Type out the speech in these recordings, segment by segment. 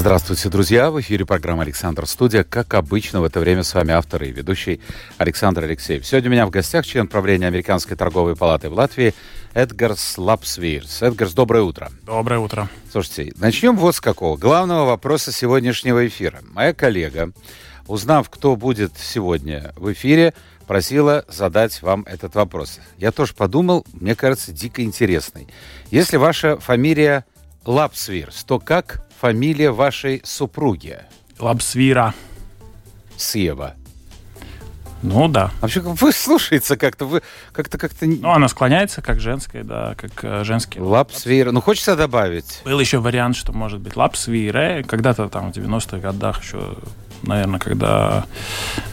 Здравствуйте, друзья! В эфире программа «Александр Студия». Как обычно, в это время с вами автор и ведущий Александр Алексеев. Сегодня у меня в гостях член правления Американской торговой палаты в Латвии Эдгарс Лапсвирс. Эдгарс, доброе утро. Доброе утро. Слушайте, начнем вот с какого. Главного вопроса сегодняшнего эфира. Моя коллега, узнав, кто будет сегодня в эфире, просила задать вам этот вопрос. Я тоже подумал, мне кажется, дико интересный. Если ваша фамилия Лапсвирс, то как фамилия вашей супруги? Лапсвира. Сева. Ну да. Вообще, вы слушается как-то, вы как-то как-то... Ну, она склоняется как женская, да, как э, женский. Лапсвира. Ну, хочется добавить. Был еще вариант, что может быть лапсвира. Когда-то там в 90-х годах еще наверное, когда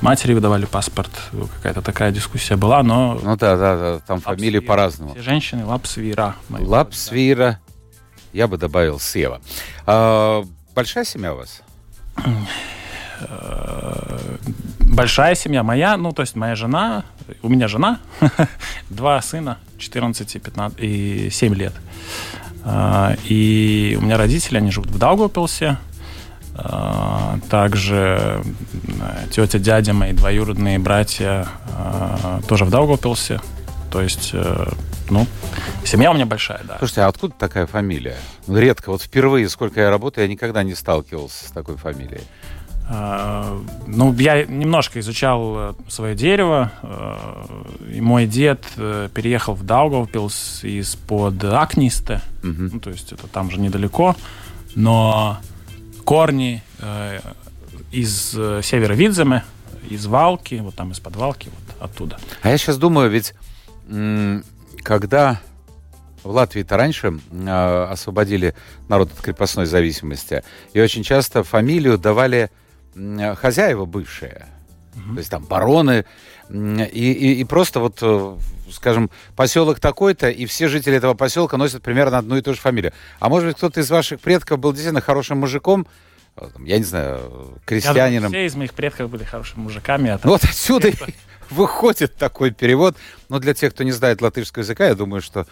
матери выдавали паспорт, какая-то такая дискуссия была, но... Ну да, да, да там фамилии по-разному. Все женщины Лапсвира. Лапсвира. Я бы добавил Сева. А, большая семья у вас? Большая семья моя, ну, то есть моя жена, у меня жена, два сына, 14 и 15, и 7 лет. А, и у меня родители, они живут в Даугавпилсе, а, также тетя, дядя, мои двоюродные братья тоже в Даугавпилсе. То есть, э, ну, семья у меня большая, да. Слушайте, а откуда такая фамилия? Редко, вот впервые, сколько я работаю, я никогда не сталкивался с такой фамилией. Uh, ну, я немножко изучал э, свое дерево. Uh, и мой дед uh, переехал в Даугавпилс из-под Акнисте. Uh-huh. Ну, то есть это там же недалеко. Но корни из севера Видземе, из Валки, вот там из-под Валки, вот оттуда. А я сейчас думаю, ведь когда в Латвии-то раньше э, освободили народ от крепостной зависимости, и очень часто фамилию давали э, хозяева бывшие, mm-hmm. то есть там бароны, и, и, и просто вот, э, скажем, поселок такой-то, и все жители этого поселка носят примерно одну и ту же фамилию. А может быть, кто-то из ваших предков был действительно хорошим мужиком, я не знаю, крестьянином. Я думаю, все из моих предков были хорошими мужиками. А ну, вот отсюда выходит такой перевод. Но для тех, кто не знает латышского языка, я думаю, что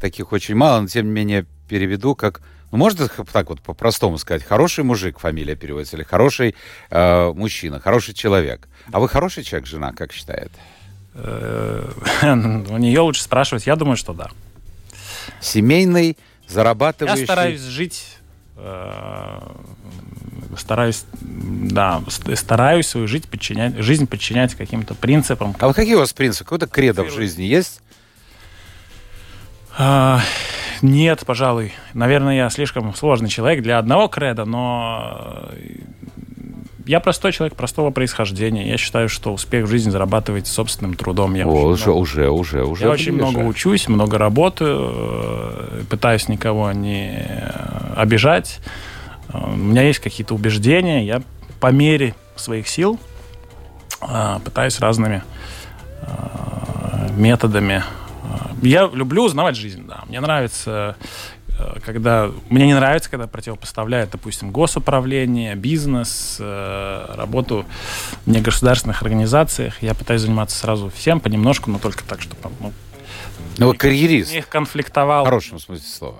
таких очень мало, но тем не менее переведу как... Ну, можно так вот по-простому сказать. Хороший мужик фамилия переводится, или хороший э, мужчина, хороший человек. А вы хороший человек, жена, как считает? Э, у нее лучше спрашивать. Я думаю, что да. Семейный, зарабатывающий... Я стараюсь жить стараюсь, да, стараюсь свою жизнь подчинять, жизнь подчинять каким-то принципам. А вот какие у вас принципы? Какой-то кредо в жизни есть? А, нет, пожалуй. Наверное, я слишком сложный человек для одного креда, но я простой человек простого происхождения. Я считаю, что успех в жизни зарабатывать собственным трудом. Я О, уже, много, уже, уже, уже. Я очень много учусь, много работаю, э, пытаюсь никого не обижать. У меня есть какие-то убеждения, я по мере своих сил пытаюсь разными методами. Я люблю узнавать жизнь, да. Мне нравится, когда... Мне не нравится, когда противопоставляют, допустим, госуправление, бизнес, работу в негосударственных организациях. Я пытаюсь заниматься сразу всем понемножку, но только так, чтобы... Ну, ну, карьерист. Не конфликтовал. В хорошем смысле слова.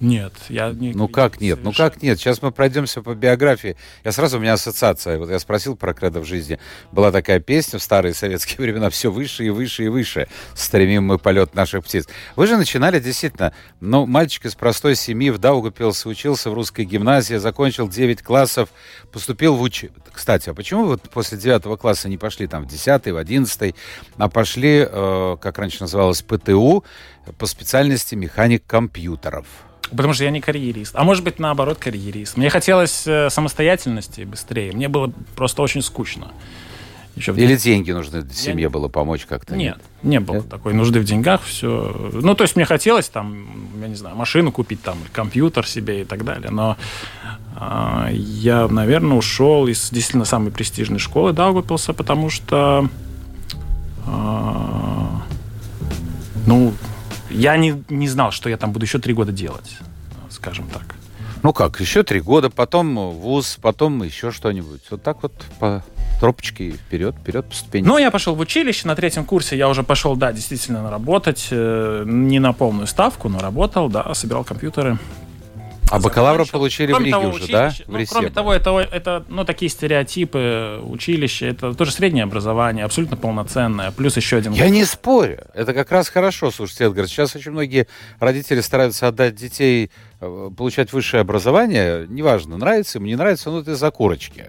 Нет, я не... Ну как нет? Ну как нет? Сейчас мы пройдемся по биографии. Я сразу, у меня ассоциация. Вот я спросил про кредо в жизни. Была такая песня в старые советские времена. Все выше и выше и выше. Стремим мы полет наших птиц. Вы же начинали действительно, ну, мальчик из простой семьи в Даугапилсе учился в русской гимназии, закончил 9 классов, поступил в уч... Кстати, а почему вы после 9 класса не пошли там в 10 в 11 а пошли, э, как раньше называлось, ПТУ, по специальности механик компьютеров? Потому что я не карьерист. А может быть, наоборот, карьерист. Мне хотелось э, самостоятельности быстрее. Мне было просто очень скучно. Еще Или деньги нужны семье я... было помочь как-то? Нет, не было Нет? такой нужды в деньгах. Все. Ну, то есть мне хотелось там, я не знаю, машину купить, там, компьютер себе и так далее. Но э, я, наверное, ушел из действительно самой престижной школы Даугавпилса, потому что э, ну, я не, не знал, что я там буду еще три года делать, скажем так. Ну как, еще три года, потом вуз, потом еще что-нибудь. Вот так вот по тропочке вперед, вперед по ступени. Ну, я пошел в училище, на третьем курсе я уже пошел, да, действительно работать, э, не на полную ставку, но работал, да, собирал компьютеры. А бакалавра получили кроме в Риге того, уже, да? Ну, кроме того, это, это ну, такие стереотипы, училище, это тоже среднее образование, абсолютно полноценное, плюс еще один... Я не спорю, это как раз хорошо, слушайте, Эдгар, сейчас очень многие родители стараются отдать детей э, получать высшее образование, неважно, нравится им, не нравится, ну, это из-за курочки.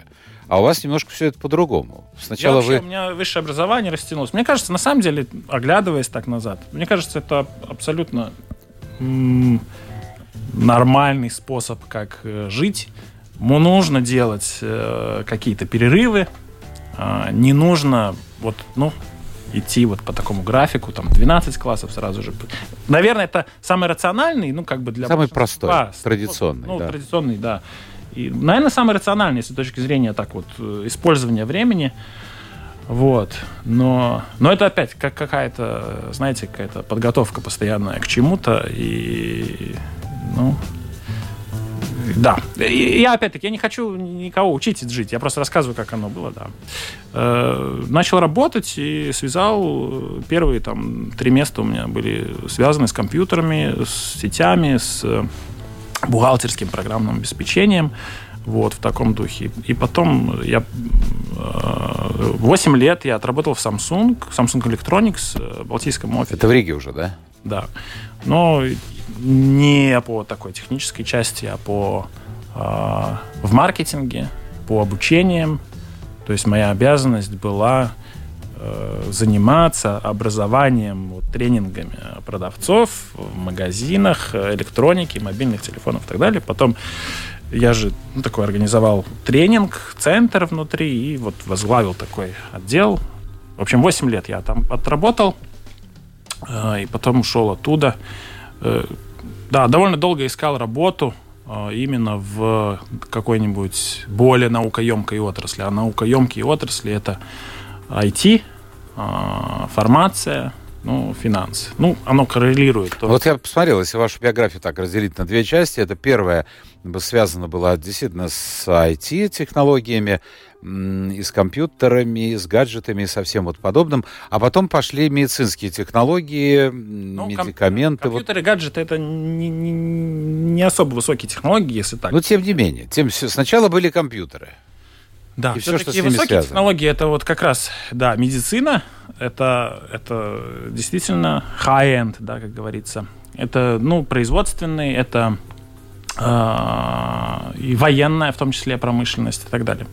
А у вас немножко все это по-другому. Сначала я вообще, вы... У меня высшее образование растянулось. Мне кажется, на самом деле, оглядываясь так назад, мне кажется, это абсолютно нормальный способ, как э, жить. Ему нужно делать э, какие-то перерывы. Э, не нужно вот, ну, идти вот по такому графику, там 12 классов сразу же. Наверное, это самый рациональный, ну, как бы для... Самый простой, традиционный, ну, да. традиционный, да. И, наверное, самый рациональный, с точки зрения так вот использования времени. Вот. Но, но это опять как какая-то, знаете, какая-то подготовка постоянная к чему-то. И, ну, да. И я опять-таки, я не хочу никого учить жить. Я просто рассказываю, как оно было, да. Э, начал работать и связал первые там три места у меня были связаны с компьютерами, с сетями, с бухгалтерским программным обеспечением. Вот, в таком духе. И потом я 8 э, лет я отработал в Samsung, Samsung Electronics, в Балтийском офисе. Это в Риге уже, да? Да. Но не по такой технической части, а по э, в маркетинге, по обучениям. То есть моя обязанность была Э, заниматься образованием, вот, тренингами продавцов в магазинах, электроники, мобильных телефонов и так далее. Потом я же ну, такой организовал тренинг, центр внутри и вот возглавил такой отдел. В общем, 8 лет я там отработал э, и потом ушел оттуда. Э, да, довольно долго искал работу именно в какой-нибудь более наукоемкой отрасли. А наукоемкие отрасли это IT, а, формация, ну, финансы. Ну, оно коррелирует. Тоже. Вот я посмотрел, если вашу биографию так разделить на две части, это первое связано было действительно с IT-технологиями, и с компьютерами, и с гаджетами, и со всем вот подобным. А потом пошли медицинские технологии, ну, медикаменты. Ком- компьютеры, вот. гаджеты — это не, не, не особо высокие технологии, если так. Но тем не менее. Тем, сначала были компьютеры. Да, и все, что с ними высокие связано. технологии это вот как раз, да, медицина, это, это действительно high-end, да, как говорится. Это, ну, производственный, это э, и военная, в том числе промышленность и так далее.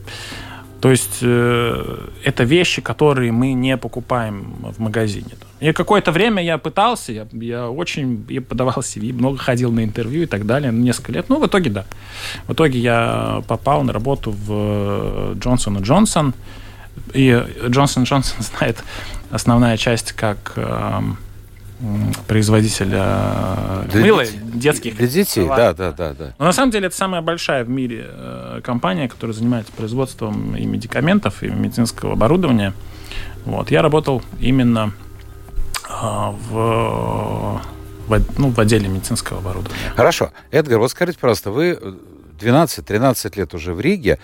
То есть э, это вещи, которые мы не покупаем в магазине. И какое-то время я пытался, я, я очень я подавал CV, много ходил на интервью и так далее, несколько лет. Ну, в итоге, да. В итоге я попал на работу в Джонсон Джонсон. И Джонсон Джонсон знает основная часть как... Э, производителя для мыла детей. детских. Для детей, да, да, да, да. Но на самом деле это самая большая в мире э, компания, которая занимается производством и медикаментов, и медицинского оборудования. Вот. Я работал именно э, в, в, ну, в отделе медицинского оборудования. Хорошо. Эдгар, вот скажите, пожалуйста, вы 12-13 лет уже в Риге.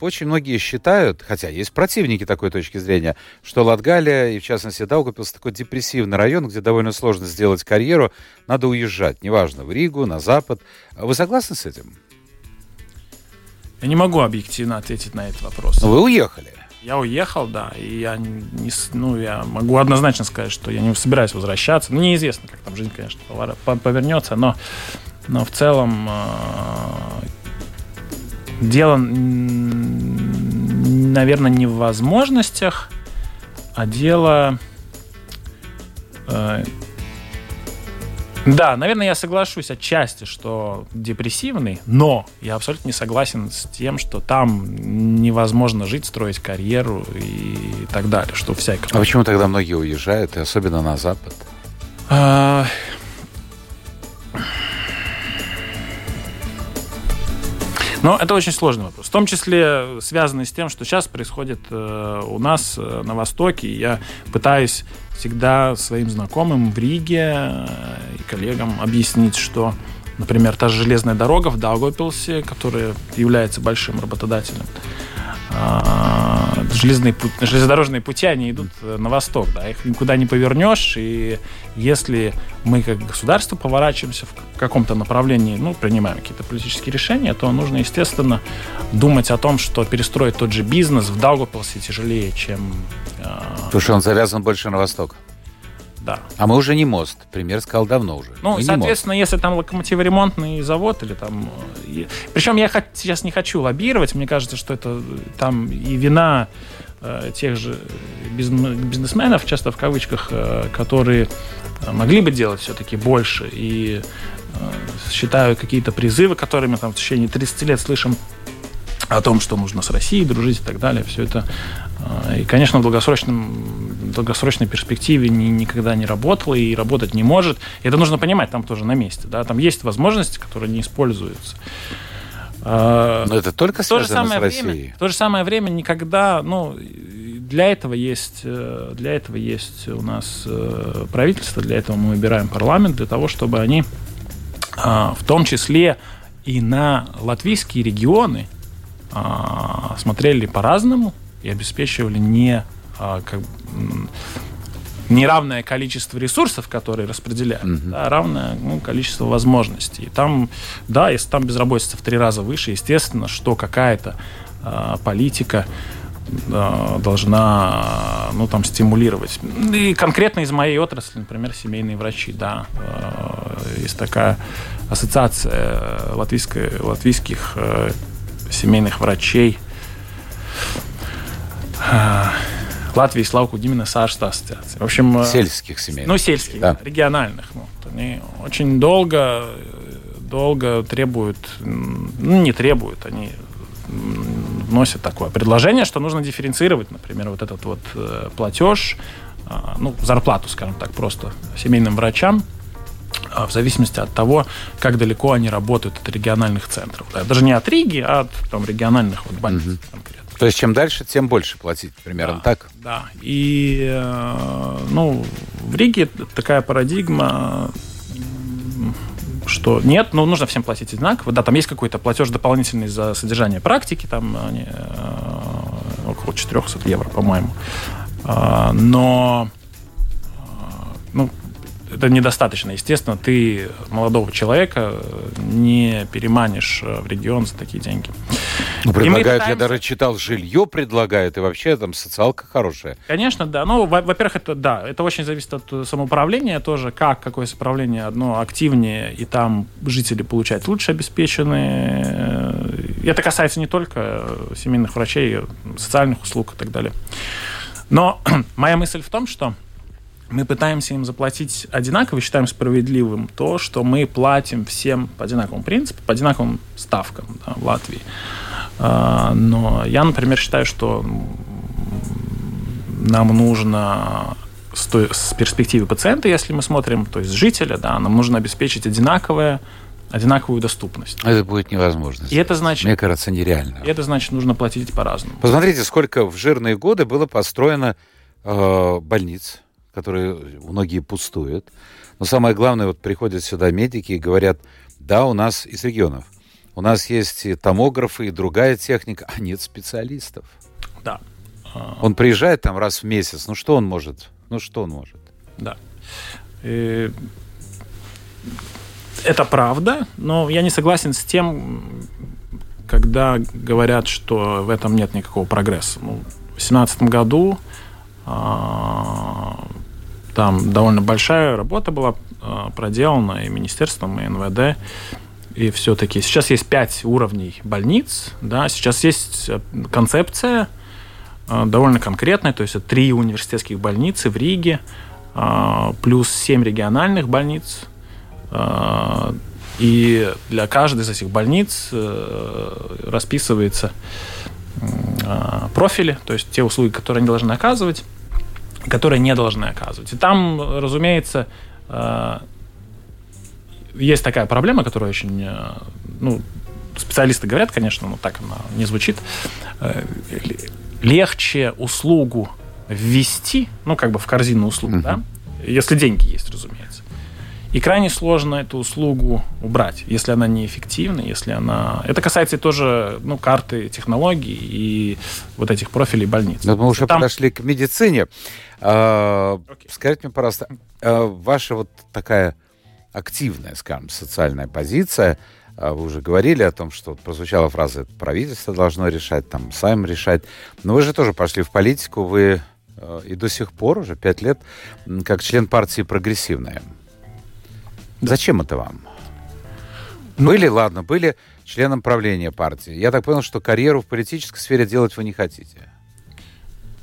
Очень многие считают, хотя есть противники такой точки зрения, что Латгалия, и в частности Даугавпилс, такой депрессивный район, где довольно сложно сделать карьеру, надо уезжать, неважно, в Ригу, на Запад. Вы согласны с этим? Я не могу объективно ответить на этот вопрос. Но вы уехали. Я уехал, да, и я не, ну, я могу однозначно сказать, что я не собираюсь возвращаться. Ну, неизвестно, как там жизнь, конечно, повернется, но, но в целом э, дело, наверное, не в возможностях, а дело... Э, да, наверное, я соглашусь отчасти, что депрессивный, но я абсолютно не согласен с тем, что там невозможно жить, строить карьеру и так далее, что вся экономика... А почему тогда многие уезжают, и особенно на Запад? Но это очень сложный вопрос. В том числе связанный с тем, что сейчас происходит э, у нас э, на Востоке. Я пытаюсь всегда своим знакомым в Риге э, и коллегам объяснить, что, например, та же железная дорога в Даугавпилсе, которая является большим работодателем, а, железные, железнодорожные пути, они идут э, на восток, да, их никуда не повернешь, и если мы как государство поворачиваемся в каком-то направлении, ну, принимаем какие-то политические решения, то нужно, естественно, думать о том, что перестроить тот же бизнес в Даугавпилсе тяжелее, чем... Потому что он завязан больше на восток да. А мы уже не мост. Пример сказал давно уже. Ну, мы соответственно, если там локомотиворемонтный завод или там... Э, причем я сейчас не хочу лоббировать. Мне кажется, что это там и вина э, тех же бизнесменов, часто в кавычках, э, которые могли бы делать все-таки больше. И считаю какие-то призывы, которые мы там в течение 30 лет слышим о том, что нужно с Россией дружить и так далее. Все это, и, конечно, в долгосрочном долгосрочной перспективе ни, никогда не работала и работать не может. И это нужно понимать там тоже на месте. Да? Там есть возможности, которые не используются. А, Но это только в то же самое с Россией. Время, в то же самое время никогда, ну, для этого есть, э, для этого есть у нас э, правительство, для этого мы выбираем парламент, для того, чтобы они в том числе и на латвийские регионы а, смотрели по-разному и обеспечивали не как, неравное количество ресурсов, которые распределяют, mm-hmm. а равное ну, количество возможностей. И там, да, если там безработица в три раза выше, естественно, что какая-то э, политика э, должна, ну, там, стимулировать. И конкретно из моей отрасли, например, семейные врачи, да, э, есть такая ассоциация латвийской, латвийских э, семейных врачей. Латвии Славку Димина Сашта ассоциация. В общем... Э, сельских семей. Ну, сельских, да. региональных. Ну, они очень долго, долго требуют, ну, не требуют, они вносят такое предложение, что нужно дифференцировать, например, вот этот вот э, платеж, а, ну, зарплату, скажем так, просто семейным врачам, а, в зависимости от того, как далеко они работают от региональных центров. Да, даже не от Риги, а от там, региональных вот, больниц угу. конкретно. То есть чем дальше, тем больше платить, примерно да, так? Да. И э, ну, в Риге такая парадигма, что нет, ну, нужно всем платить одинаково. Да, там есть какой-то платеж дополнительный за содержание практики, там они, э, около 400 евро, по-моему. А, но ну, это недостаточно. Естественно, ты молодого человека не переманишь в регион за такие деньги. Ну, предлагают, пытаемся... я даже читал, жилье предлагают, и вообще там социалка хорошая. Конечно, да. Ну, во-первых, это да, это очень зависит от самоуправления тоже, как какое самоуправление одно активнее, и там жители получают лучше обеспеченные. Это касается не только семейных врачей, социальных услуг и так далее. Но моя мысль в том, что мы пытаемся им заплатить одинаково, считаем справедливым то, что мы платим всем по одинаковому принципу, по одинаковым ставкам да, в Латвии. А, но я, например, считаю, что нам нужно с перспективы пациента, если мы смотрим, то есть жителя, да, нам нужно обеспечить одинаковое одинаковую доступность. Это будет невозможно. И это значит, Мне кажется, нереально. И это значит, нужно платить по-разному. Посмотрите, сколько в жирные годы было построено э, больниц, которые многие пустуют. Но самое главное, вот приходят сюда медики и говорят, да, у нас из регионов, у нас есть и томографы, и другая техника, а нет специалистов. Да. Он приезжает там раз в месяц, ну что он может? Ну что он может? Да. И... Это правда, но я не согласен с тем, когда говорят, что в этом нет никакого прогресса. Ну, в 2018 году а, там довольно большая работа была а, проделана и министерством, и НВД. И все-таки сейчас есть пять уровней больниц, да, сейчас есть э, концепция а, довольно конкретная, то есть это три университетских больницы в Риге, а, плюс семь региональных больниц. И для каждой из этих больниц э, расписывается профили, то есть те услуги, которые они должны оказывать которые не должны оказывать. И там, разумеется, э, есть такая проблема, которая очень, э, ну, специалисты говорят, конечно, но так она не звучит, э, легче услугу ввести, ну, как бы в корзину услуг, uh-huh. да, если деньги есть, разумеется. И крайне сложно эту услугу убрать, если она неэффективна, если она... Это касается тоже ну, карты технологий и вот этих профилей больниц. Но мы уже Там... подошли к медицине. Okay. Скажите мне, пожалуйста, а, ваша вот такая активная, скажем, социальная позиция, а, вы уже говорили о том, что прозвучала фраза «правительство должно решать», там, сами решать. Но вы же тоже пошли в политику, вы а, и до сих пор, уже пять лет, как член партии «Прогрессивная». Да. Зачем это вам? Ну, были, ладно, были членом правления партии. Я так понял, что карьеру в политической сфере делать вы не хотите.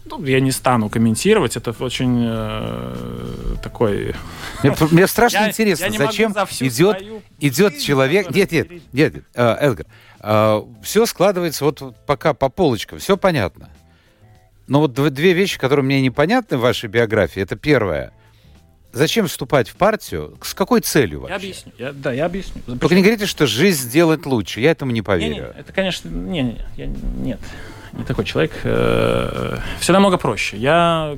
Ну, я не стану комментировать, это очень э, такой... Мне, мне страшно я, интересно, я зачем за идет, идет человек... Нет, нет, нет, нет э, Эдгар, э, все складывается вот пока по полочкам, все понятно. Но вот две вещи, которые мне непонятны в вашей биографии, это первое – Зачем вступать в партию? С какой целью вообще? Я объясню. Я, да, я объясню. Только Почему? не говорите, что жизнь сделает лучше. Я этому не поверю. Не, не, это, конечно, не, не, я, нет, не такой человек. Э, Все намного проще. Я,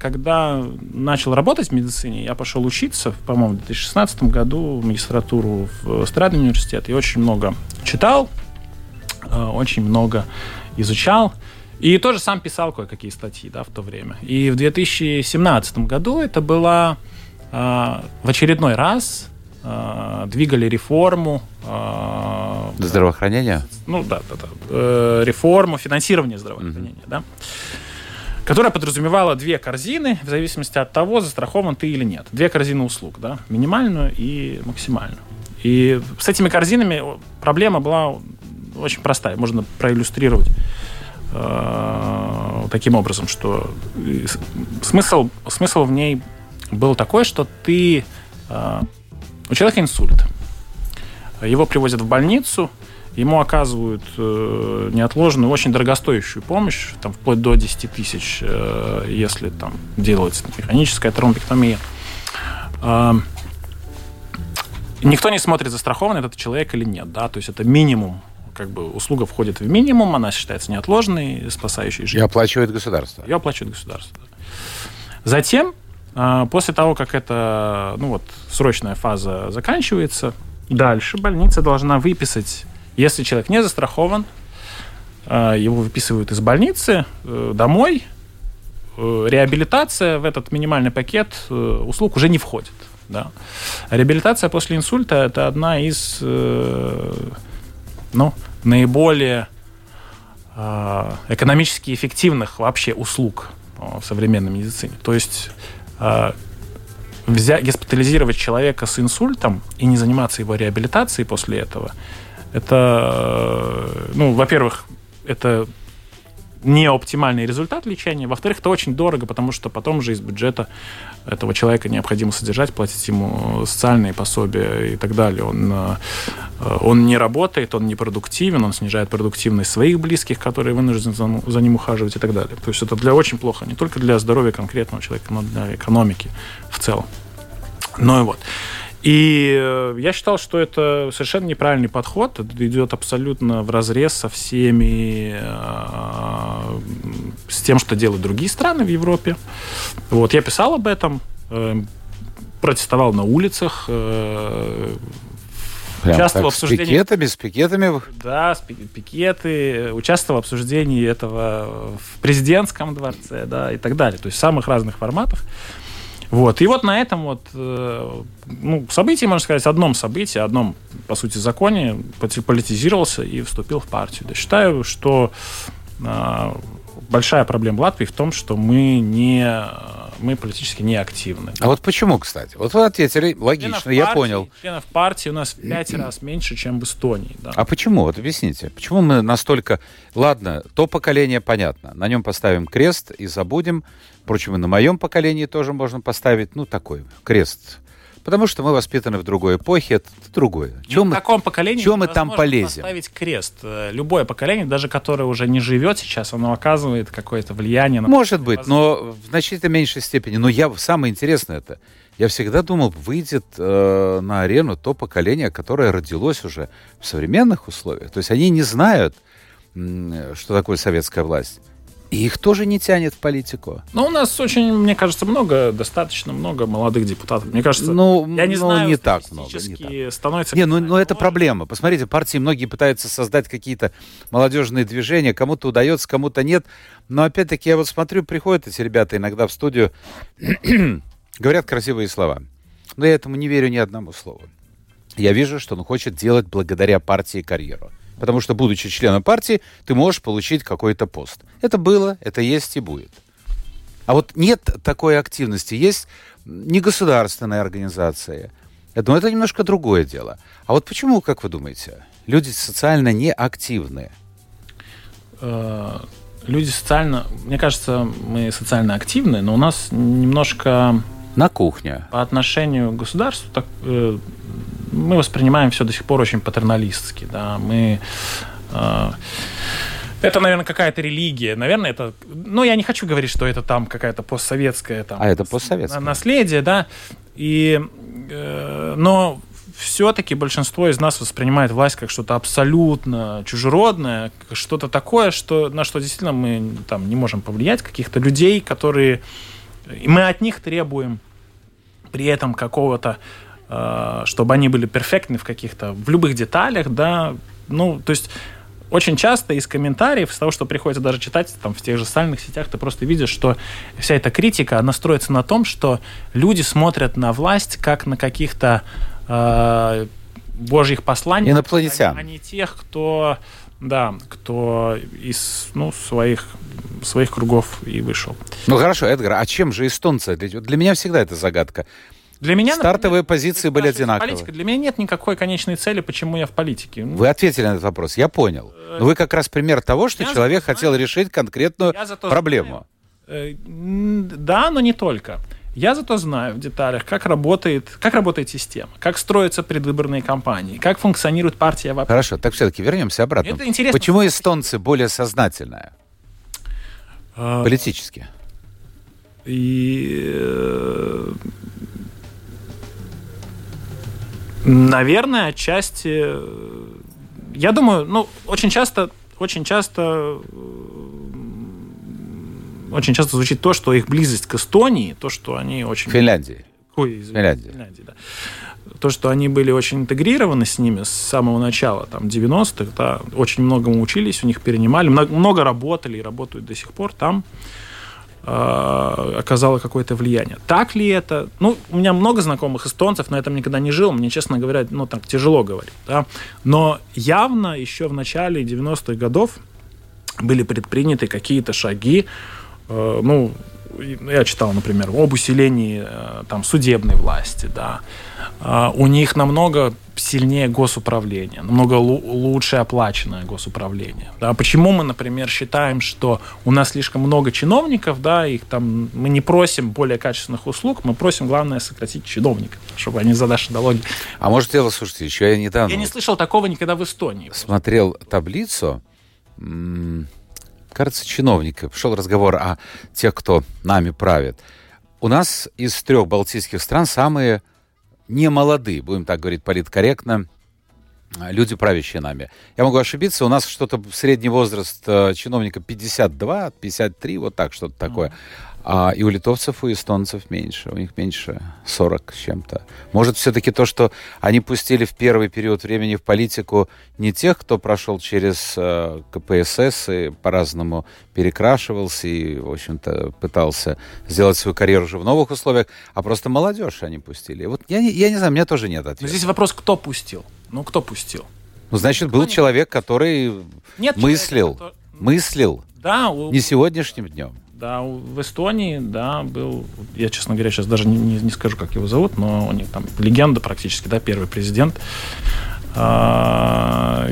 когда начал работать в медицине, я пошел учиться, по-моему, в 2016 году в магистратуру в Страдный университет. И очень много читал, э, очень много изучал. И тоже сам писал кое-какие статьи да, в то время. И в 2017 году это была а, в очередной раз а, двигали реформу. А, здравоохранения? Ну да, да, да. Э, реформу финансирования здравоохранения, mm-hmm. да которая подразумевала две корзины, в зависимости от того, застрахован ты или нет. Две корзины услуг, да, минимальную и максимальную. И с этими корзинами проблема была очень простая, можно проиллюстрировать э, таким образом, что смысл, смысл в ней был такой, что ты... Э, у человека инсульт. Его привозят в больницу, ему оказывают э, неотложную, очень дорогостоящую помощь, там, вплоть до 10 тысяч, э, если там делается механическая тромбектомия. Э, никто не смотрит, застрахован этот человек или нет, да, то есть это минимум как бы услуга входит в минимум, она считается неотложной, спасающей жизнь. И оплачивает государство. Ее оплачивает государство. Затем, а, после того, как эта ну вот, срочная фаза заканчивается, дальше больница должна выписать, если человек не застрахован, а, его выписывают из больницы э, домой, э, реабилитация в этот минимальный пакет э, услуг уже не входит. Да. реабилитация после инсульта – это одна из ну, наиболее э, экономически эффективных вообще услуг э, в современной медицине. То есть э, взять, госпитализировать человека с инсультом и не заниматься его реабилитацией после этого, это, ну, во-первых, это не оптимальный результат лечения. Во-вторых, это очень дорого, потому что потом же из бюджета этого человека необходимо содержать, платить ему социальные пособия и так далее. Он, э, он не работает, он не продуктивен, он снижает продуктивность своих близких, которые вынуждены за, за ним ухаживать и так далее. То есть это для очень плохо, не только для здоровья конкретного человека, но для экономики в целом. Ну и вот. И э, я считал, что это совершенно неправильный подход. Это идет абсолютно в разрез со всеми, э, с тем, что делают другие страны в Европе. Вот, я писал об этом, э, протестовал на улицах, Прям участвовал в обсуждении... С пикетами, с пикетами? Да, с пикеты, участвовал в обсуждении этого в президентском дворце, да, и так далее. То есть в самых разных форматах. Вот. И вот на этом вот, э, ну, событии, можно сказать, одном событии, одном, по сути, законе политизировался и вступил в партию. Да, считаю, что э, большая проблема Латвии в том, что мы не мы политически не активны. А вот почему, кстати? Вот вы ответили, логично, членов я партии, понял. Членов партии у нас в пять раз меньше, чем в Эстонии. Да. А почему? Вот объясните. Почему мы настолько... Ладно, то поколение понятно. На нем поставим крест и забудем. Впрочем, и на моем поколении тоже можно поставить, ну, такой крест Потому что мы воспитаны в другой эпохе, это другое. Чем ну, мы, в таком поколении чем мы там полезем? поставить крест. Э, любое поколение, даже которое уже не живет сейчас, оно оказывает какое-то влияние. На Может быть, но в значительно меньшей степени. Но я самое интересное это, я всегда думал, выйдет э, на арену то поколение, которое родилось уже в современных условиях. То есть они не знают, что такое советская власть. И их тоже не тянет в политику. Ну, у нас очень, мне кажется, много, достаточно много молодых депутатов. Мне кажется, ну, я не ну, знаю, не так много. Не так. становится... Не, ну, ну это проблема. Посмотрите, партии многие пытаются создать какие-то молодежные движения, кому-то удается, кому-то нет. Но опять-таки я вот смотрю, приходят эти ребята иногда в студию, говорят красивые слова. Но я этому не верю ни одному слову. Я вижу, что он хочет делать благодаря партии карьеру. Потому что, будучи членом партии, ты можешь получить какой-то пост. Это было, это есть и будет. А вот нет такой активности. Есть негосударственная организация. Я думаю, это немножко другое дело. А вот почему, как вы думаете, люди социально неактивные? Э, люди социально... Мне кажется, мы социально активны, но у нас немножко... На кухне. По отношению к государству так, э, мы воспринимаем все до сих пор очень патерналистски. Да? Мы э, это, наверное, какая-то религия. Наверное, это... Ну, я не хочу говорить, что это там какая-то постсоветская... Там, а это постсоветское. Наследие, да. И, э, но все-таки большинство из нас воспринимает власть как что-то абсолютно чужеродное, что-то такое, что, на что действительно мы там, не можем повлиять, каких-то людей, которые... И мы от них требуем при этом какого-то чтобы они были перфектны в каких-то, в любых деталях, да, ну, то есть очень часто из комментариев, из того, что приходится даже читать там, в тех же социальных сетях, ты просто видишь, что вся эта критика, она строится на том, что люди смотрят на власть как на каких-то э, божьих посланников, Инопланетян. а не тех, кто, да, кто из ну, своих, своих кругов и вышел. Ну хорошо, Эдгар, а чем же эстонцы? Для меня всегда это загадка. Для меня, Стартовые например, позиции были одинаковые. Политика. Для меня нет никакой конечной цели, почему я в политике. Вы ответили на этот вопрос, я понял. Э, Но вы как раз пример того, что я человек хотел знаю, решить конкретную проблему. Знаю. Э, да, но не только. Я зато знаю в деталях, как работает, как работает система, как строятся предвыборные кампании, как функционирует партия вообще. Хорошо, так все-таки вернемся обратно. Это интересно. Почему эстонцы более сознательные? А... Политически. И э, Наверное, отчасти... Я думаю, ну, очень часто, очень часто очень часто звучит то, что их близость к Эстонии, то, что они очень... Финляндии. Ой, извините, Финляндия. Финляндия, да. То, что они были очень интегрированы с ними с самого начала, там, 90-х, да, очень многому учились, у них перенимали, много, много работали и работают до сих пор там. Э, оказало какое-то влияние. Так ли это? Ну, у меня много знакомых эстонцев, на этом никогда не жил, мне, честно говоря, ну, так тяжело говорить, да? но явно еще в начале 90-х годов были предприняты какие-то шаги, э, ну, я читал, например, об усилении э, там, судебной власти, да, а, у них намного сильнее госуправление, намного лучше оплаченное госуправление. Да? Почему мы, например, считаем, что у нас слишком много чиновников, да, их там мы не просим более качественных услуг, мы просим, главное, сократить чиновников, чтобы они за наши налоги. А может, дело, слушайте, еще я недавно... Я не слышал такого никогда в Эстонии. Смотрел таблицу, кажется, чиновников. Шел разговор о тех, кто нами правит. У нас из трех балтийских стран самые не молодые, будем так говорить политкорректно, люди, правящие нами. Я могу ошибиться, у нас что-то средний возраст э, чиновника 52, 53, вот так, что-то такое. Mm-hmm. А и у литовцев, и у эстонцев меньше. У них меньше 40 с чем-то. Может, все-таки то, что они пустили в первый период времени в политику не тех, кто прошел через э, КПСС и по-разному перекрашивался и, в общем-то, пытался сделать свою карьеру уже в новых условиях, а просто молодежь они пустили. Вот я не, я не знаю, у меня тоже нет ответа. Но здесь вопрос, кто пустил? Ну, кто пустил? Ну, значит, был не... человек, который нет мыслил, человека, который... мыслил. Да, у... не сегодняшним днем. Да, в Эстонии, да, был, я, честно говоря, сейчас даже не, не, скажу, как его зовут, но у них там легенда практически, да, первый президент, а,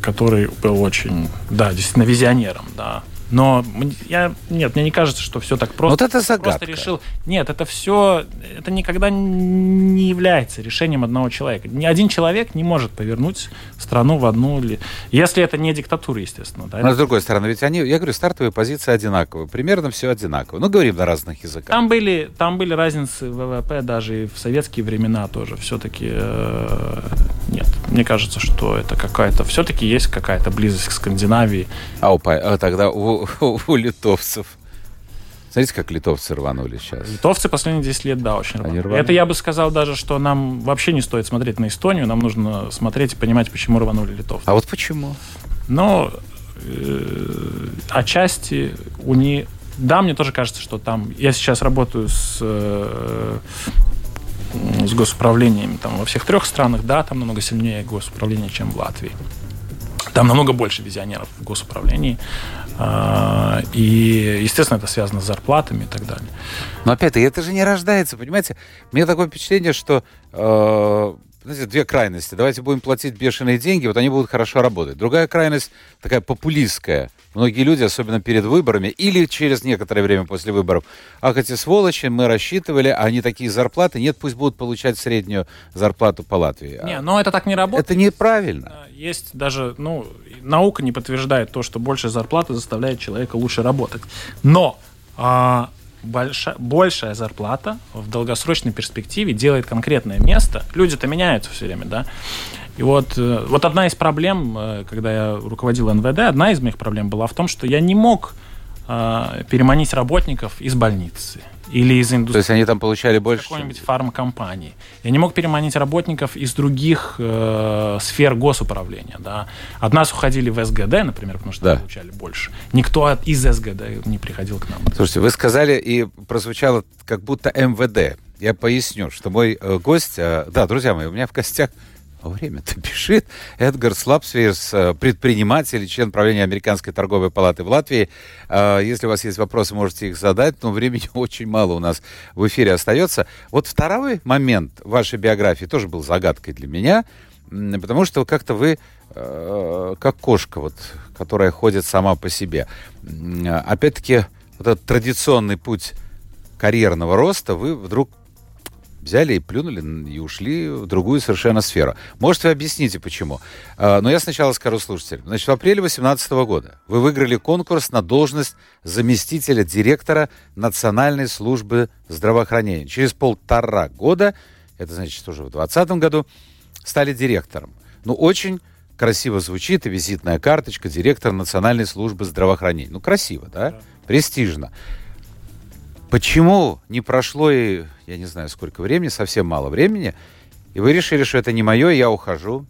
который был очень, да, действительно визионером, да, Но я, нет, мне не кажется, что все так просто. Вот это загадка. Просто решил. Нет, это все, это никогда не является решением одного человека. Ни один человек не может повернуть страну в одну или... Если это не диктатура, естественно. Да, Но с другой стороны, ведь они, я говорю, стартовые позиции одинаковые. Примерно все одинаково. Ну, говорим на разных языках. Там были, там были разницы ВВП даже и в советские времена тоже. Все-таки э, нет. Мне кажется, что это какая-то... Все-таки есть какая-то близость к Скандинавии. А, у, а тогда у, у, у литовцев... Смотрите, как литовцы рванули сейчас. Литовцы последние 10 лет, да, очень рванули. рванули. Это я бы сказал даже, что нам вообще не стоит смотреть на Эстонию, нам нужно смотреть и понимать, почему рванули литовцы. А вот почему? Ну, э, отчасти у них... Да, мне тоже кажется, что там... Я сейчас работаю с, э, с госуправлением там, во всех трех странах, да, там намного сильнее госуправление, чем в Латвии. Там намного больше визионеров в госуправлении. А, и, естественно, это связано с зарплатами и так далее. Но опять-таки, это же не рождается, понимаете? Мне такое впечатление, что э, знаете, две крайности. Давайте будем платить бешеные деньги, вот они будут хорошо работать. Другая крайность такая популистская. Многие люди, особенно перед выборами или через некоторое время после выборов, ах, эти сволочи, мы рассчитывали, а они такие зарплаты, нет, пусть будут получать среднюю зарплату по Латвии. Не, но это так не работает. Это неправильно. Есть даже, ну, наука не подтверждает то, что больше зарплаты заставляет человека лучше работать. Но а, большая, большая зарплата в долгосрочной перспективе делает конкретное место. Люди-то меняются все время, да. И вот, э, вот одна из проблем, э, когда я руководил НВД, одна из моих проблем была в том, что я не мог э, переманить работников из больницы или из индустрии. То есть они там получали больше? Какой-нибудь фармкомпании. Я не мог переманить работников из других э, сфер госуправления. Да. От нас уходили в СГД, например, потому что да. получали больше. Никто из СГД не приходил к нам. Слушайте, вы сказали, и прозвучало как будто МВД. Я поясню, что мой э, гость... Э, да, друзья мои, у меня в гостях время-то бежит. Эдгар Слапсвейрс, э, предприниматель, член правления Американской торговой палаты в Латвии. Э, если у вас есть вопросы, можете их задать, но времени очень мало у нас в эфире остается. Вот второй момент вашей биографии тоже был загадкой для меня, потому что как-то вы э, как кошка, вот, которая ходит сама по себе. Опять-таки, вот этот традиционный путь карьерного роста вы вдруг взяли и плюнули и ушли в другую совершенно сферу. Может, вы объясните, почему. А, но я сначала скажу слушателям. Значит, в апреле 2018 года вы выиграли конкурс на должность заместителя директора Национальной службы здравоохранения. Через полтора года, это значит уже в 2020 году, стали директором. Ну, очень красиво звучит и визитная карточка директора Национальной службы здравоохранения. Ну, красиво, да? да. Престижно. Почему не прошло и, я не знаю, сколько времени, совсем мало времени, и вы решили, что это не мое, и я ухожу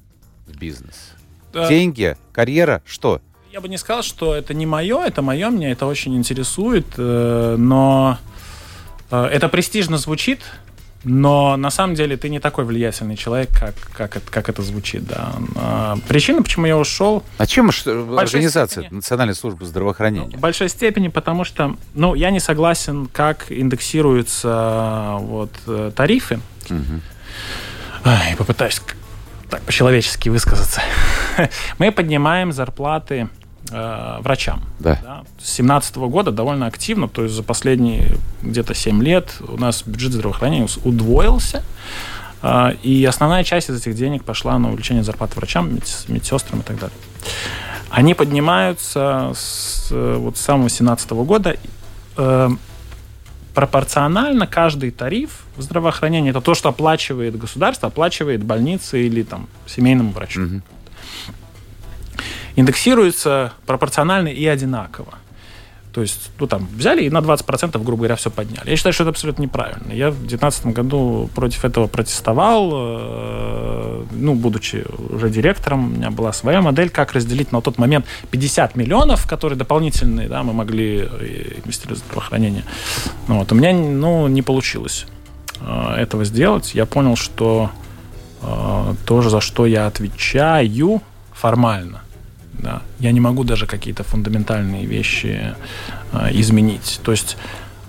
в бизнес? Да. Деньги, карьера, что? Я бы не сказал, что это не мое, это мое, меня это очень интересует, э, но э, это престижно звучит, но на самом деле ты не такой влиятельный человек, как, как, это, как это звучит, да. А, причина, почему я ушел... А чем что, организация степени, Национальной службы здравоохранения? Ну, в большой степени, потому что, ну, я не согласен, как индексируются вот, э, тарифы. Угу. Ай, попытаюсь так по-человечески высказаться. Мы поднимаем зарплаты э, врачам. Да. Да. С 2017 года довольно активно, то есть за последние где-то 7 лет у нас бюджет здравоохранения удвоился. Э, и основная часть из этих денег пошла на увеличение зарплат врачам, медсестрам и так далее. Они поднимаются с вот, с самого 2017 года. Э, пропорционально каждый тариф в здравоохранении это то, что оплачивает государство, оплачивает больницы или там семейному врачу. Угу индексируется пропорционально и одинаково. То есть, ну, там, взяли и на 20%, грубо говоря, все подняли. Я считаю, что это абсолютно неправильно. Я в 2019 году против этого протестовал, э, ну, будучи уже директором, у меня была своя модель, как разделить на тот момент 50 миллионов, которые дополнительные, да, мы могли э, инвестировать в здравоохранение. Ну, вот, у меня, ну, не получилось э, этого сделать. Я понял, что э, то, за что я отвечаю формально, да. Я не могу даже какие-то фундаментальные вещи э, изменить. То есть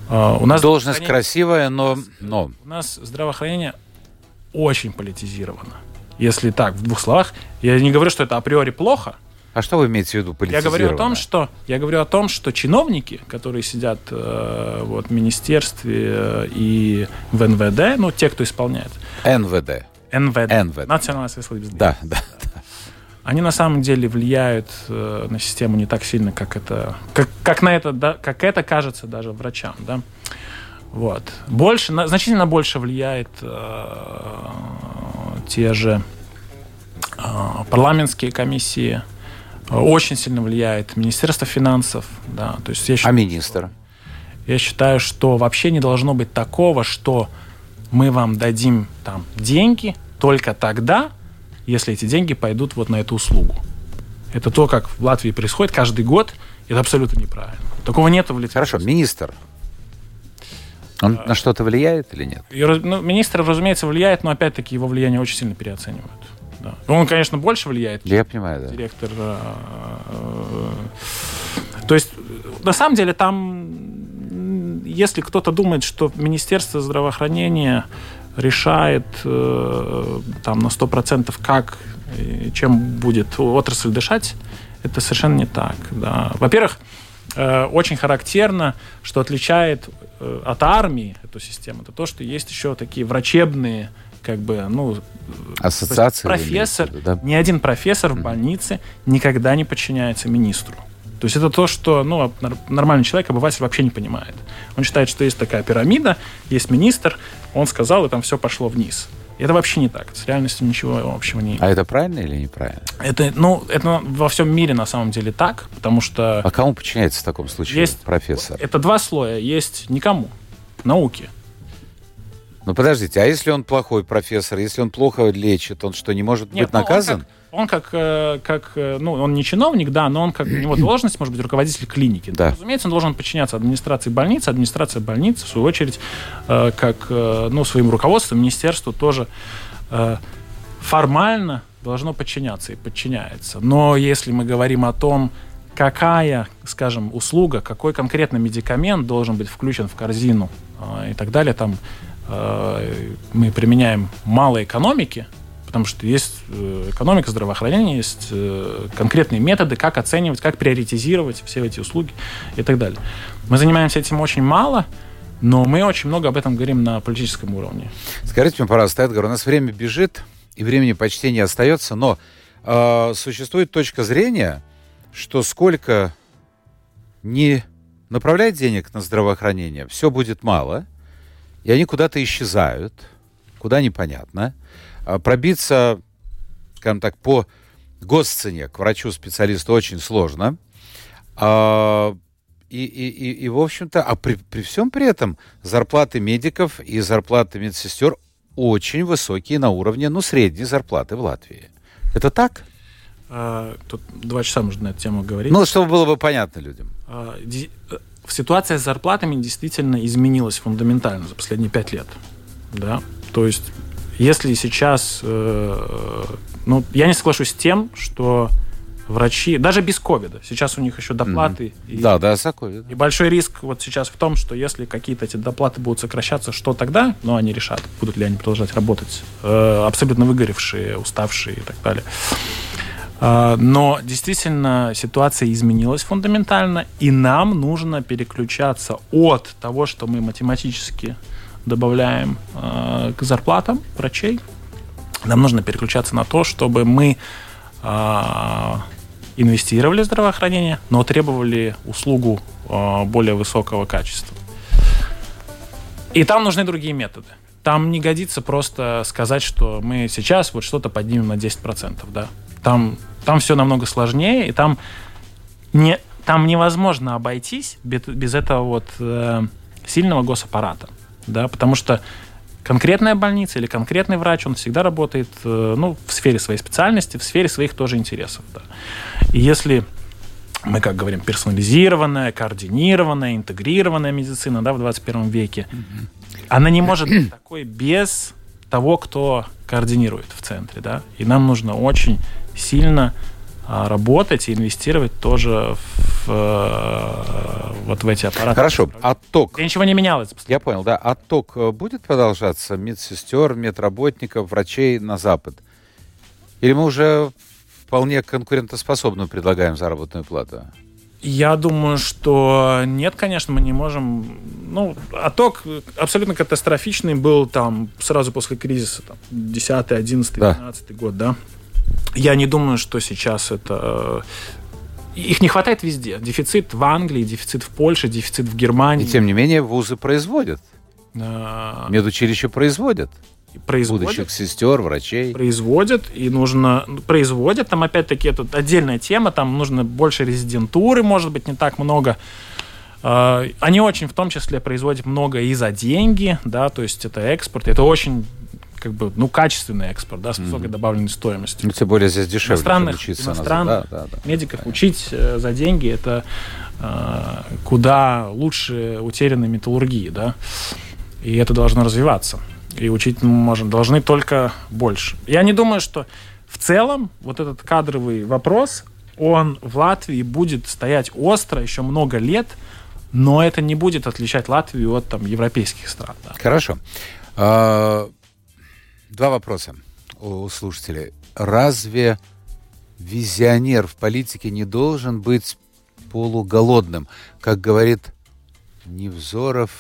э, у нас должность красивая, но, но у нас здравоохранение очень политизировано. Если так, в двух словах, я не говорю, что это априори плохо, А что вы имеете в виду Я говорю о том, что я говорю о том, что чиновники, которые сидят э, вот в министерстве э, и в НВД, ну те, кто исполняет. НВД. НВД. НВД. Национальная Да, да. Они на самом деле влияют э, на систему не так сильно, как это, как, как на это, да, как это кажется даже врачам, да. Вот. Больше, на, значительно больше влияет э, те же э, парламентские комиссии, очень сильно влияет Министерство финансов, да. То есть я А считаю, министр? я считаю, что вообще не должно быть такого, что мы вам дадим там деньги только тогда, если эти деньги пойдут вот на эту услугу. Это то, как в Латвии происходит каждый год. Это абсолютно неправильно. Такого нету в Литве. Хорошо, министр. Он на что-то влияет или нет? И, ну, министр, разумеется, влияет, но опять-таки его влияние очень сильно переоценивают. Да. Он, конечно, больше влияет, Я понимаю, да. директор. э, э, То есть, на самом деле, там, если кто-то думает, что Министерство здравоохранения решает э, там на 100% как чем будет отрасль дышать, это совершенно не так. Да. Во-первых, э, очень характерно, что отличает э, от армии эту систему, это то, что есть еще такие врачебные как бы, ну, Ассоциация. вы профессор, виду, да? ни один профессор в больнице никогда не подчиняется министру. То есть это то, что ну, нормальный человек, обыватель вообще не понимает. Он считает, что есть такая пирамида, есть министр, он сказал, и там все пошло вниз. И это вообще не так. С реальностью ничего общего не имеет. А это правильно или неправильно? Это, ну, это во всем мире на самом деле так, потому что А кому подчиняется в таком случае есть профессор? Это два слоя. Есть никому. Науке. Ну подождите, а если он плохой профессор, если он плохо лечит, он что, не может Нет, быть ну, он наказан? как- Он как, э, как, э, ну, он не чиновник, да, но он как, у него должность, может быть, руководитель клиники. Да. Разумеется, он должен подчиняться администрации больницы. Администрация больницы, в свою очередь, э, как, ну, своим руководством, министерству тоже формально должно подчиняться и подчиняется. Но если мы говорим о том, какая, скажем, услуга, какой конкретно медикамент должен быть включен в корзину и так далее, там мы применяем мало экономики, потому что есть э, экономика здравоохранения, есть э, конкретные методы, как оценивать, как приоритизировать все эти услуги и так далее. Мы занимаемся этим очень мало, но мы очень много об этом говорим на политическом уровне. Скажите мне, пожалуйста, Эдгар, у нас время бежит, и времени почти не остается, но э, существует точка зрения, что сколько не направлять денег на здравоохранение, все будет мало, и они куда-то исчезают, куда непонятно. А пробиться, скажем так, по госцене к врачу-специалисту очень сложно. А, и, и, и, и, в общем-то, а при, при всем при этом зарплаты медиков и зарплаты медсестер очень высокие на уровне, ну, средней зарплаты в Латвии. Это так? А, Тут два часа можно на эту тему говорить. Ну, чтобы было бы понятно людям. А, ди- э, Ситуация с зарплатами действительно изменилась фундаментально за последние пять лет. Да? То есть, если сейчас... э, Ну, я не соглашусь с тем, что врачи, даже без ковида, сейчас у них еще доплаты. и- Да, да, Сакови, да. И большой риск вот сейчас в том, что если какие-то эти доплаты будут сокращаться, что тогда? Ну, они решат, будут ли они продолжать работать. Э, абсолютно выгоревшие, уставшие и так далее. А, Но действительно ситуация изменилась фундаментально, и нам нужно переключаться от того, что мы математически добавляем э, к зарплатам врачей, нам нужно переключаться на то, чтобы мы а, инвестировали в здравоохранение, но требовали услугу а, более высокого качества. И там нужны другие методы. Там не годится просто сказать, что мы сейчас вот что-то поднимем на 10%. Да? Там, там все намного сложнее, и там, не, там невозможно обойтись без, без этого вот э, сильного госаппарата. Да? Потому что конкретная больница или конкретный врач, он всегда работает э, ну, в сфере своей специальности, в сфере своих тоже интересов. Да. И если мы, как говорим, персонализированная, координированная, интегрированная медицина да, в 21 веке, она не может быть такой без того, кто координирует в центре. Да? И нам нужно очень сильно а, работать и инвестировать тоже в, э, вот в эти аппараты. Хорошо, отток. И ничего не менялось. Я понял, да. Отток э, будет продолжаться медсестер, медработников, врачей на Запад? Или мы уже вполне конкурентоспособную предлагаем заработную плату? Я думаю, что нет, конечно, мы не можем. Ну, отток абсолютно катастрофичный был там сразу после кризиса, там, 10, 11, 12 год, да. Я не думаю, что сейчас это их не хватает везде. Дефицит в Англии, дефицит в Польше, дефицит в Германии. И тем не менее вузы производят. А... Медучилища производят. Производят. Будущих сестер, врачей. Производят, и нужно... Производят, там опять-таки это отдельная тема, там нужно больше резидентуры, может быть, не так много. А, они очень в том числе производят много и за деньги, да, то есть это экспорт, это очень как бы, ну, качественный экспорт, да, с высокой mm-hmm. добавленной стоимостью. Ну, тем более здесь дешевле иностранных, учиться. Иностранных да, да, да. медиков Понятно. учить э, за деньги, это э, куда лучше утерянной металлургии, да, и это должно развиваться. И учить мы можем, должны только больше. Я не думаю, что в целом вот этот кадровый вопрос, он в Латвии будет стоять остро еще много лет, но это не будет отличать Латвию от там, европейских стран. Да. Хорошо. А, Два вопроса у слушателей. Разве визионер в политике не должен быть полуголодным? Как говорит Невзоров...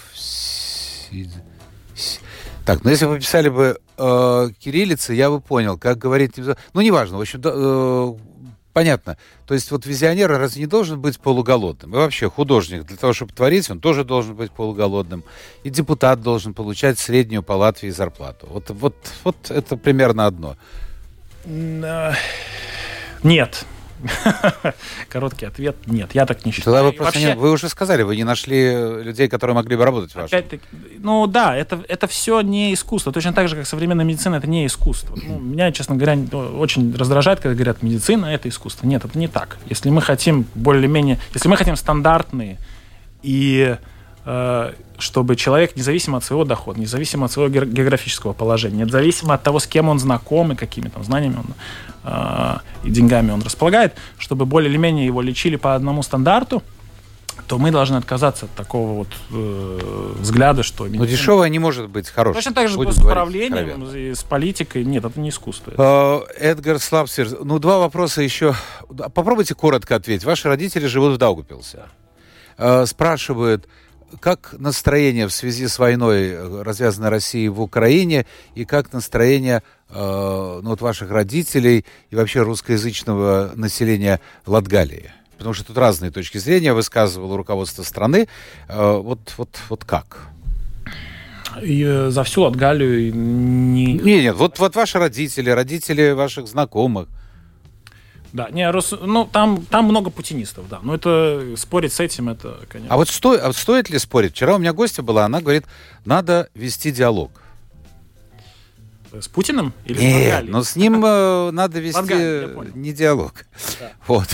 Так, ну если бы писали бы э, кириллицы, я бы понял, как говорит Невзоров... Ну, неважно, в общем, э, Понятно. То есть вот визионер разве не должен быть полуголодным? И вообще художник для того, чтобы творить, он тоже должен быть полуголодным. И депутат должен получать среднюю по Латвии зарплату. Вот, вот, вот это примерно одно. Э, нет. Короткий ответ – нет, я так не считаю. Тогда вы, просто Вообще, не, вы уже сказали, вы не нашли людей, которые могли бы работать в вашем. Ну да, это, это все не искусство. Точно так же, как современная медицина – это не искусство. Ну, меня, честно говоря, очень раздражает, когда говорят, медицина – это искусство. Нет, это не так. Если мы хотим более-менее, если мы хотим стандартные и чтобы человек, независимо от своего дохода, независимо от своего географического положения, независимо от того, с кем он знаком и какими там знаниями он э, и деньгами он располагает, чтобы более или менее его лечили по одному стандарту, то мы должны отказаться от такого вот э, взгляда, что... Медицина... Но дешевое не может быть хорошим. Точно так же с управлением, с политикой. Нет, это не искусство. Uh, Эдгар Слапсер, ну два вопроса еще. Попробуйте коротко ответить. Ваши родители живут в Даугупилсе. Спрашивают, как настроение в связи с войной, э, развязанной Россией в Украине, и как настроение э, ну, вот ваших родителей и вообще русскоязычного населения Латгалии? Потому что тут разные точки зрения высказывало руководство страны. Э, вот, вот, вот как? И э, за всю Латгалию не... Нет, нет, вот, вот ваши родители, родители ваших знакомых – да, не, Рос... ну там, там много путинистов, да. Но это спорить с этим, это, конечно. А вот, сто... а стоит ли спорить? Вчера у меня гостья была, она говорит, надо вести диалог. С Путиным или Нет, с но с ним э, надо вести не диалог. Да. Вот.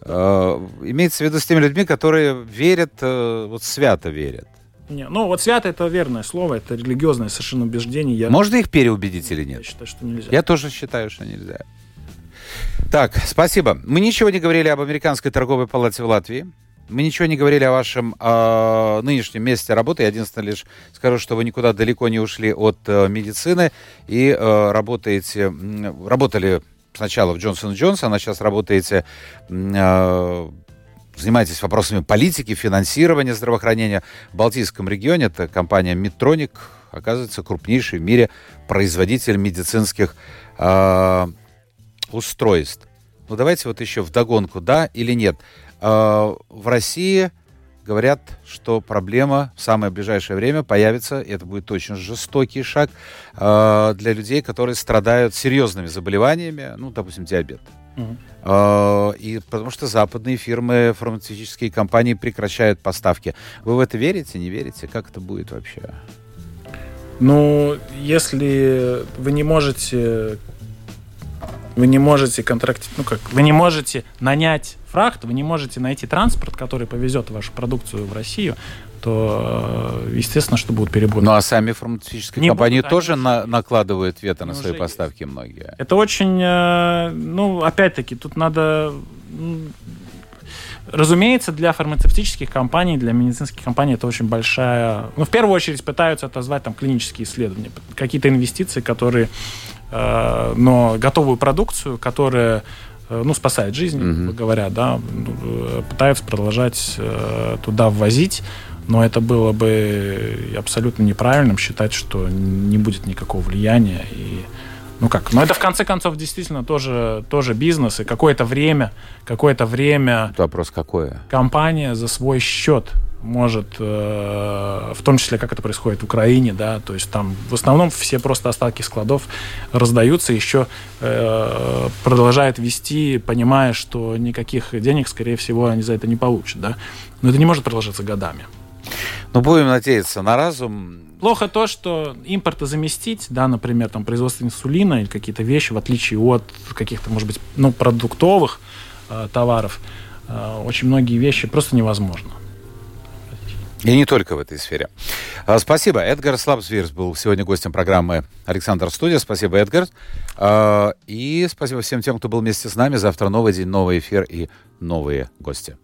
Э, имеется в виду с теми людьми, которые верят, э, вот свято верят. Не, ну вот свято это верное слово, это религиозное совершенно убеждение. Я... Можно их переубедить или нет? Я считаю, что нельзя. Я тоже считаю, что нельзя. Так, спасибо. Мы ничего не говорили об Американской торговой палате в Латвии. Мы ничего не говорили о вашем э, нынешнем месте работы. Я единственное лишь скажу, что вы никуда далеко не ушли от э, медицины и э, работаете, работали сначала в Джонсон Джонсон, а сейчас работаете, э, занимаетесь вопросами политики, финансирования здравоохранения в Балтийском регионе. Это компания Medtronic, оказывается, крупнейший в мире производитель медицинских э, устройств. Ну, давайте вот еще вдогонку, да или нет. Э, в России говорят, что проблема в самое ближайшее время появится, и это будет очень жестокий шаг э, для людей, которые страдают серьезными заболеваниями, ну, допустим, диабет. Э, и потому что западные фирмы, фармацевтические компании прекращают поставки. Вы в это верите, не верите? Как это будет вообще? Ну, если вы не можете вы не можете контрактить, ну как, вы не можете нанять фрахт, вы не можете найти транспорт, который повезет вашу продукцию в Россию, то, э, естественно, что будут перебои. Ну, а сами фармацевтические не компании будут, тоже на, накладывают вето на свои поставки есть. многие. Это очень, э, ну, опять-таки, тут надо... Разумеется, для фармацевтических компаний, для медицинских компаний это очень большая... Ну, в первую очередь пытаются отозвать там клинические исследования, какие-то инвестиции, которые Э, но готовую продукцию, которая э, ну, спасает жизнь, mm-hmm. говоря, да, э, пытаются продолжать э, туда ввозить, но это было бы абсолютно неправильным считать, что не будет никакого влияния и ну как, но это в конце концов действительно тоже, тоже бизнес, и какое-то время, какое-то время... Вопрос какое? Компания за свой счет может, э, в том числе, как это происходит в Украине, да, то есть там в основном все просто остатки складов раздаются, еще э, продолжает вести, понимая, что никаких денег, скорее всего, они за это не получат, да, но это не может продолжаться годами. Ну, будем надеяться на разум. Плохо то, что импорта заместить, да, например, там производство инсулина или какие-то вещи, в отличие от каких-то, может быть, ну, продуктовых э, товаров, э, очень многие вещи просто невозможно. И не только в этой сфере. А, спасибо. Эдгар Слабсвирс был сегодня гостем программы «Александр Студия». Спасибо, Эдгар. А, и спасибо всем тем, кто был вместе с нами. Завтра новый день, новый эфир и новые гости.